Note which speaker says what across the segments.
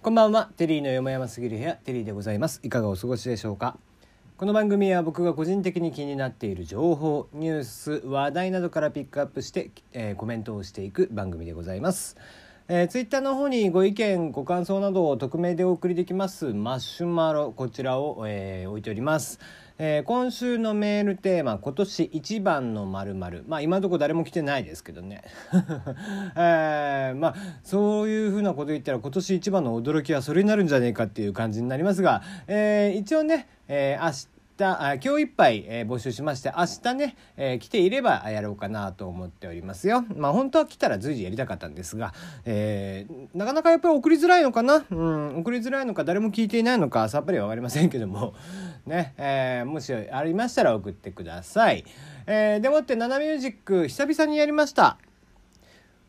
Speaker 1: こんばんは。テリーのよもやますぎる部屋。テリーでございます。いかがお過ごしでしょうか？この番組は僕が個人的に気になっている情報ニュース話題などからピックアップして、えー、コメントをしていく番組でございます。えー、ツイッターの方にご意見ご感想などを匿名でお送りできます。マシュマロこちらを、えー、置いております、えー、今週のメールテーマ今年一番のまるまあ今のところ誰も来てないですけどね、えー、まあそういうふうなこと言ったら今年一番の驚きはそれになるんじゃねえかっていう感じになりますが、えー、一応ね、えー、明日あ今日いっぱい、えー、募集しまして明日ね、えー、来ていればやろうかなと思っておりますよ。まあ本当は来たら随時やりたかったんですが、えー、なかなかやっぱり送りづらいのかな、うん、送りづらいのか誰も聞いていないのかさっぱりは分かりませんけども ね、えー、もしありましたら送ってください。えー、でもって「ナナミュージック」久々にやりました。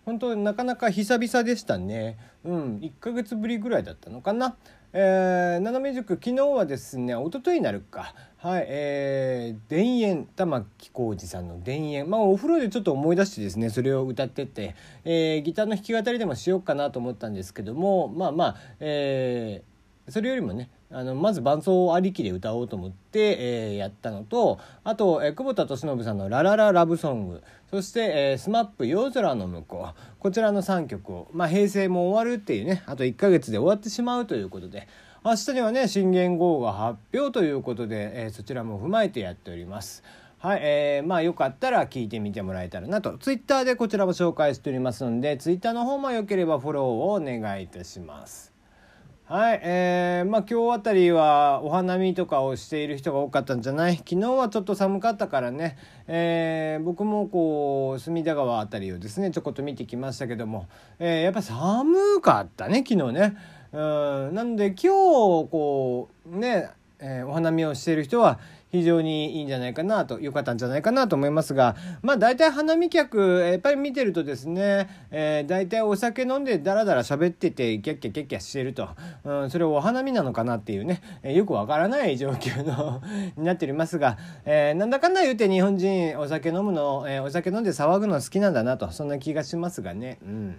Speaker 1: 本当なかなか久々でしたね。うん、1ヶ月ぶりぐらいだったのかな。えー、斜め塾昨日はですね一昨日になるかはいえー、田園玉置浩二さんの「田園」まあお風呂でちょっと思い出してですねそれを歌ってて、えー、ギターの弾き語りでもしようかなと思ったんですけどもまあまあ、えー、それよりもねあのまず伴奏ありきで歌おうと思って、えー、やったのとあと、えー、久保田利伸さんの「ララララブソング」そして、えー、スマップ夜空の向こうこちらの3曲を、まあ、平成も終わるっていうねあと1ヶ月で終わってしまうということで明日にはね新元号が発表ということで、えー、そちらも踏まえてやっております。はい、えー、まあよかったら聞いてみてもらえたらなと。ツイッターでこちらも紹介しておりますので、ツイッターの方もよければフォローをお願いいたします。はい、えー、まあ今日あたりはお花見とかをしている人が多かったんじゃない？昨日はちょっと寒かったからね、えー、僕もこう隅田川あたりをですねちょこっと見てきましたけども、えー、やっぱ寒かったね昨日ね。うんなんで今日こうね、えー、お花見をしている人は非常にいいんじゃないかなと良かったんじゃないかなと思いますがまあ大体花見客やっぱり見てるとですね、えー、大体お酒飲んでダラダラ喋っててキャッキャキャッキャしてると、うん、それをお花見なのかなっていうね、えー、よくわからない状況の になっておりますが、えー、なんだかんだ言うて日本人お酒飲むの、えー、お酒飲んで騒ぐの好きなんだなとそんな気がしますがね。うん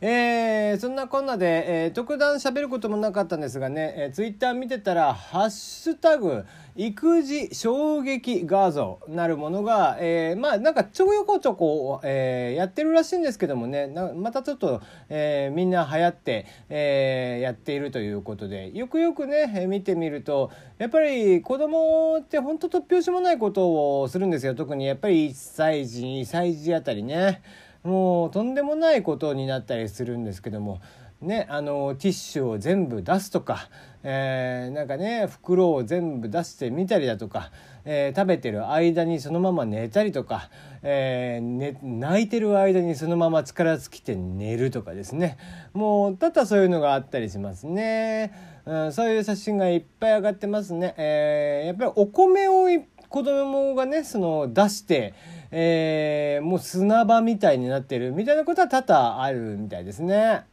Speaker 1: えー、そんなこんなで、えー、特段喋ることもなかったんですがね、えー、ツイッター見てたら「ハッシュタグ育児衝撃画像」なるものが、えー、まあなんかちょこちょこ、えー、やってるらしいんですけどもねまたちょっと、えー、みんな流行って、えー、やっているということでよくよくね見てみるとやっぱり子供って本当突拍子もないことをするんですよ特にやっぱり1歳児2歳児あたりね。もうとんでもないことになったりするんですけどもねあのティッシュを全部出すとか、えー、なんかね袋を全部出してみたりだとか、えー、食べてる間にそのまま寝たりとか、えーね、泣いてる間にそのまま力尽きて寝るとかですね。もうただそういうのがあったりしますね、うん、そういう写真がいっぱい上がってますね、えー、やっぱりお米を子供がねその出してえー、もう砂場みたいになってるみたいなことは多々あるみたいですね。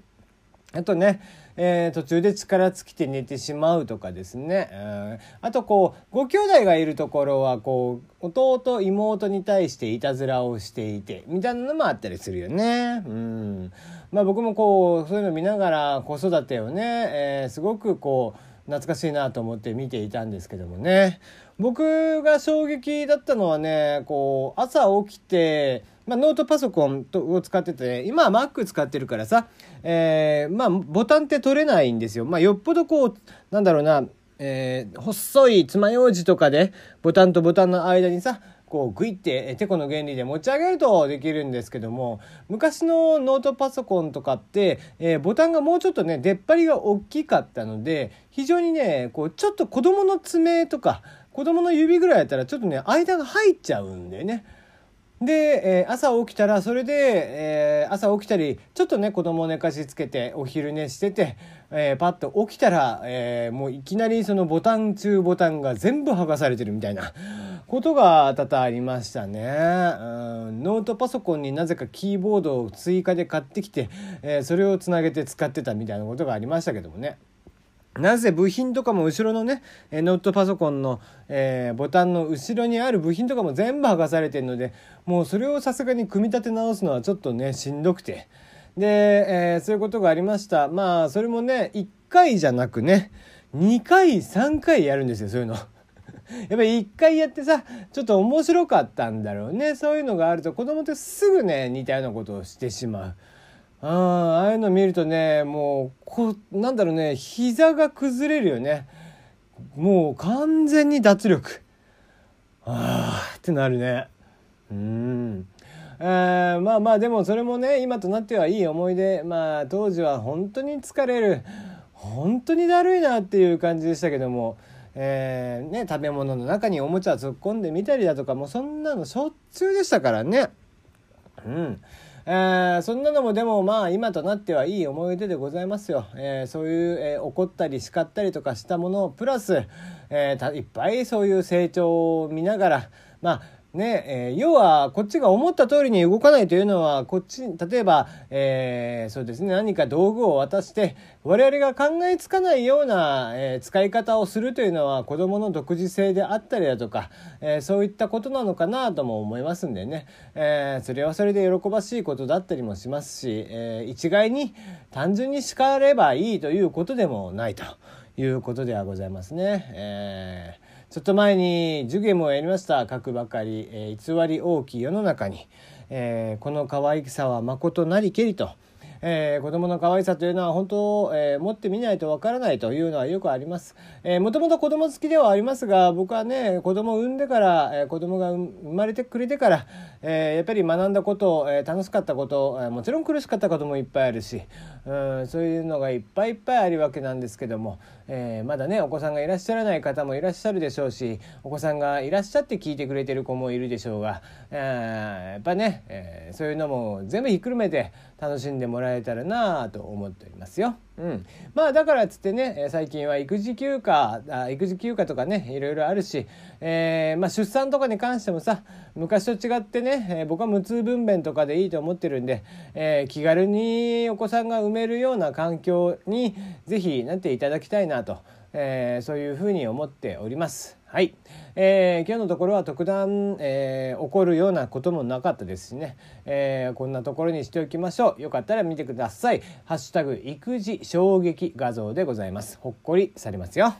Speaker 1: あとね、えー、途中で力尽きて寝てしまうとかですね、うん、あとこうご兄弟がいるところはこう弟妹に対していたずらをしていてみたいなのもあったりするよね。うんまあ、僕もこうそういうの見ながら子育てをね、えー、すごくこう懐かしいなと思って見ていたんですけどもね僕が衝撃だったのはねこう朝起きて、まあ、ノートパソコンを使ってて今は Mac 使ってるからさ、えー、まあボタンって取れないんですよ。まあ、よっぽどこうなんだろうなえー、細い爪楊枝とかでボタンとボタンの間にさこうグイっててこの原理で持ち上げるとできるんですけども昔のノートパソコンとかって、えー、ボタンがもうちょっとね出っ張りが大きかったので非常にねこうちょっと子供の爪とか子供の指ぐらいやったらちょっとね間が入っちゃうんでね。で、えー、朝起きたらそれで、えー、朝起きたりちょっとね子供を寝かしつけてお昼寝してて、えー、パッと起きたら、え、もういきなりそのボタン中ボタンが全部剥がされてるみたいなことが多々ありましたね、うん、ノートパソコンになぜかキーボードを追加で買ってきて、えー、それをつなげて使ってたみたいなことがありましたけどもね。なぜ部品とかも後ろのねノートパソコンの、えー、ボタンの後ろにある部品とかも全部剥がされてるのでもうそれをさすがに組み立て直すのはちょっとねしんどくてで、えーそういうことがありましたまあそれもね1回じゃなくね2回3回やるんですよそういうの。やっぱり一回やってさちょっと面白かったんだろうね。そういうのがあると子供ってすぐね似たようなことをしてしまう。あああいうの見るとねもうこなんだろうね膝が崩れるよね。もう完全に脱力。ああってなるね。うん。えー、まあまあでもそれもね今となってはいい思い出。まあ当時は本当に疲れる。本当にだるいなっていう感じでしたけども、えーね、食べ物の中におもちゃ突っ込んでみたりだとかもうそんなのしょっちゅうでしたからね。うんえー、そんなのもでもまあ今となってはいい思い出でございますよ。えー、そういう、えー、怒ったり叱ったりとかしたものをプラス、え、いっぱいそういう成長を見ながらまあねえー、要はこっちが思った通りに動かないというのはこっち例えば、えー、そうですね何か道具を渡して我々が考えつかないような、えー、使い方をするというのは子どもの独自性であったりだとか、え、そういったことなのかなとも思いますんでね、え、それはそれで喜ばしいことだったりもしますし、え、一概に単純に叱ればいいということでもないということではございますね。えーちょっと前に授業もやりました書くばかり、えー、偽り大きい世の中に、えー、この可愛さは誠なりけりと。えー、子供の可愛さというのは本当、えー、持ってみないとわからないというのはよくあります。えー、もともと子供好きではありますが、僕はね、子供を産んでから、えー、子供が生まれてくれてから、えー、やっぱり学んだこと、えー、楽しかったこと、えー、もちろん苦しかったこともいっぱいあるし、うん、そういうのがいっぱいいっぱいあるわけなんですけども、えー、まだね、お子さんがいらっしゃらない方もいらっしゃるでしょうし、お子さんがいらっしゃって聞いてくれてる子もいるでしょうが、えー、やっぱね、えー、そういうのも全部ひっくるめて楽しんでもらえたらなと思っておりますよ。うん、まあだからっつってね最近は育児休暇あ育児休暇とかねいろいろあるし、えー、まあ、出産とかに関してもさ昔と違ってね、えー、僕は無痛分娩とかでいいと思ってるんで、えー、気軽にお子さんが産めるような環境に是非なっていただきたいなと、えそういうふうに思っております。はい、えー、今日のところは特段、えー、起こるようなこともなかったですしね、えー、こんなところにしておきましょう。よかったら見てください「ハッシュタグ育児衝撃画像」でございます。ほっこりされますよ。